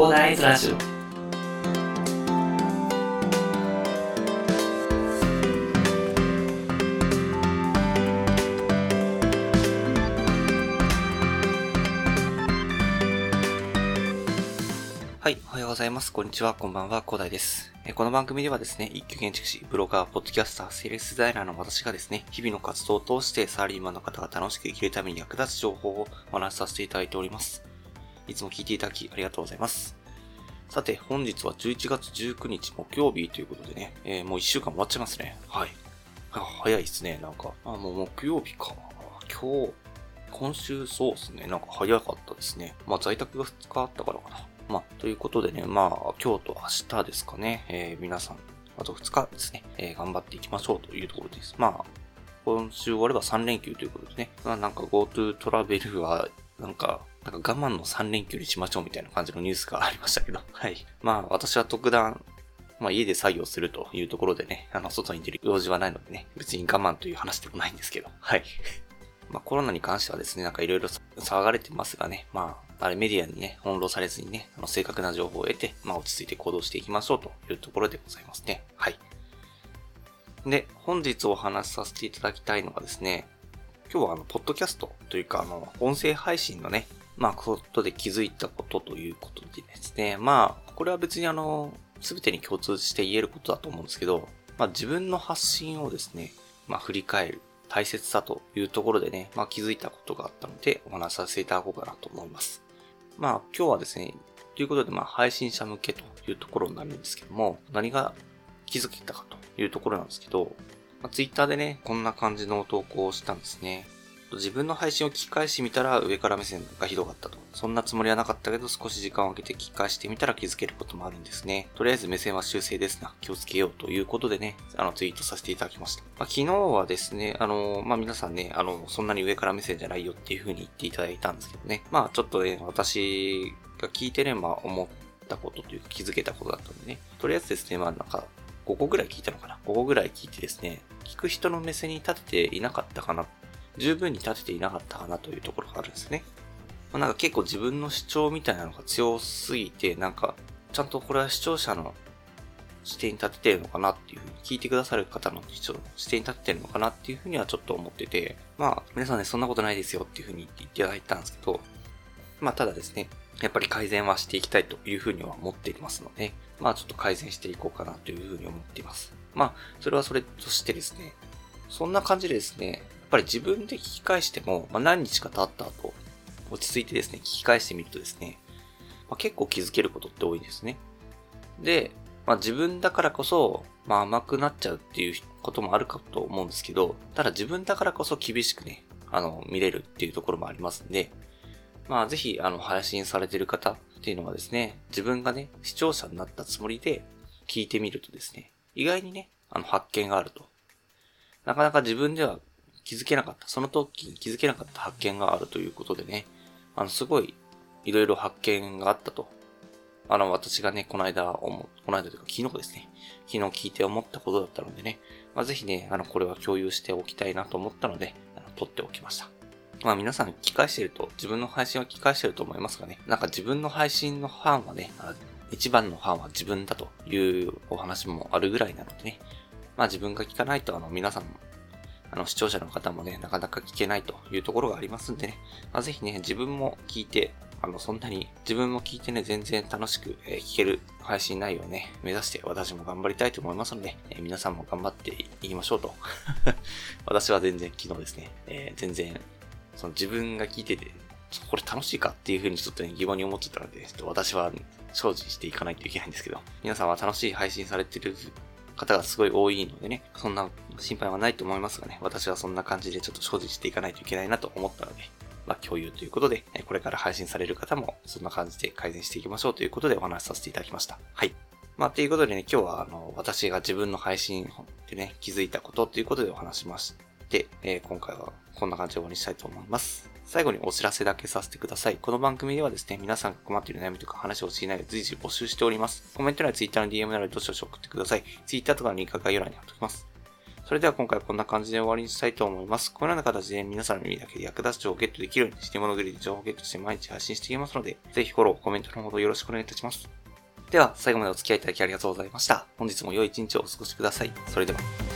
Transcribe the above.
広大ズラジオはい、おはようございます。こんにちは、こんばんは、広大です。この番組ではですね、一級建築士、ブロガー、ポッドキャスター、セールスデザイナーの私がですね、日々の活動を通してサラリーマンの方が楽しく生きるために役立つ情報をお話しさせていただいております。いつも聞いていただきありがとうございます。さて、本日は11月19日木曜日ということでね、えーもう1週間終わっちゃいますね。はい。あ早いですね、なんか。あ、もう木曜日か。今日、今週そうですね、なんか早かったですね。まあ在宅が2日あったからかな。まあ、ということでね、まあ、今日と明日ですかね、えー皆さん、あと2日ですね、えー頑張っていきましょうというところです。まあ、今週終われば3連休ということでね、まあなんか GoTo トラベルは、なんか、なんか我慢の3連休にしましょうみたいな感じのニュースがありましたけど、はい。まあ、私は特段、まあ家で作業するというところでね、あの、外に出る用事はないのでね、別に我慢という話でもないんですけど、はい。まあコロナに関してはですね、なんかいろいろ騒がれてますがね、まあ、あれメディアにね、翻弄されずにね、あの正確な情報を得て、まあ落ち着いて行動していきましょうというところでございますね。はい。で、本日お話しさせていただきたいのがですね、今日はあの、ポッドキャストというか、あの、音声配信のね、まあ、ことで気づいたことということでですね、まあ、これは別にあの、すべてに共通して言えることだと思うんですけど、まあ、自分の発信をですね、まあ、振り返る大切さというところでね、まあ、気づいたことがあったので、お話しさせていただこうかなと思います。まあ、今日はですね、ということで、まあ、配信者向けというところになるんですけども、何が気づけたかというところなんですけど、まあ、ツイッターでね、こんな感じの投稿をしたんですね。自分の配信を聞き返してみたら上から目線がひどかったと。そんなつもりはなかったけど少し時間を空けて聞き返してみたら気づけることもあるんですね。とりあえず目線は修正ですな。気をつけようということでね、あのツイートさせていただきました。まあ、昨日はですね、あの、まあ、皆さんね、あの、そんなに上から目線じゃないよっていう風に言っていただいたんですけどね。まあちょっとね、私が聞いてれば思ったことというか気づけたことだったんでね。とりあえずですね、まあなんか、5個ぐらい聞いたのかな ?5 個ぐらい聞いてですね、聞く人の目線に立てていなかったかな十分に立てていなかったかなというところがあるんですね。まあ、なんか結構自分の主張みたいなのが強すぎて、なんか、ちゃんとこれは視聴者の視点に立ててるのかなっていうふうに、聞いてくださる方の視聴視点に立ててるのかなっていうふうにはちょっと思ってて、まあ、皆さんね、そんなことないですよっていうふうに言っていただいたんですけど、まあ、ただですね、やっぱり改善はしていきたいというふうには思っていますので、まあ、ちょっと改善していこうかなというふうに思っています。まあ、それはそれとしてですね、そんな感じでですね、ぱり自分で聞き返しても、まあ、何日か経った後、落ち着いてですね、聞き返してみるとですね、まあ、結構気づけることって多いんですね。で、まあ、自分だからこそ、まあ、甘くなっちゃうっていうこともあるかと思うんですけど、ただ自分だからこそ厳しくね、あの、見れるっていうところもありますんで、まあ、ぜひ、あの、配信されてる方っていうのはですね、自分がね、視聴者になったつもりで聞いてみるとですね、意外にね、あの、発見があると。なかなか自分では気づけなかった、その時に気づけなかった発見があるということでね、あの、すごい、いろいろ発見があったと。あの、私がね、この間思、この間というか昨日ですね、昨日聞いて思ったことだったのでね、まあ、ぜひね、あの、これは共有しておきたいなと思ったので、あの、撮っておきました。まあ皆さん聞き返してると、自分の配信を聞き返してると思いますがね、なんか自分の配信のファンはね、一番のファンは自分だというお話もあるぐらいなのでね、まあ自分が聞かないとあの皆さんあの視聴者の方もね、なかなか聞けないというところがありますんでね、まあ、ぜひね、自分も聞いて、あの、そんなに自分も聞いてね、全然楽しく、え聞ける配信内容をね、目指して私も頑張りたいと思いますので、え皆さんも頑張っていきましょうと。私は全然昨日ですね、えー全然、その自分が聞いてて、これ楽しいかっていうふうにちょっとね、疑問に思っちゃったので、ちょっと私は精進していかないといけないんですけど、皆さんは楽しい配信されてる方がすごい多いのでね、そんな心配はないと思いますがね、私はそんな感じでちょっと精進していかないといけないなと思ったので、まあ共有ということで、これから配信される方もそんな感じで改善していきましょうということでお話しさせていただきました。はい。まあ、ということでね、今日はあの、私が自分の配信でね、気づいたことということでお話しまして、えー今回はこんな感じで終わりにしたいと思います。最後にお知らせだけさせてください。この番組ではですね、皆さんが困っている悩みとか話をしていないで随時募集しております。コメント欄や Twitter の DM などどしどし送ってください。Twitter とかのリンクが概要欄に貼っておきます。それでは今回はこんな感じで終わりにしたいと思います。このような形で皆さんの耳だけで役立つ情報をゲットできるように、して物グリで情報をゲットして毎日配信していきますので、ぜひフォロー、コメントのほどよろしくお願いいたします。では、最後までお付き合いいただきありがとうございました。本日も良い一日をお過ごしください。それでは。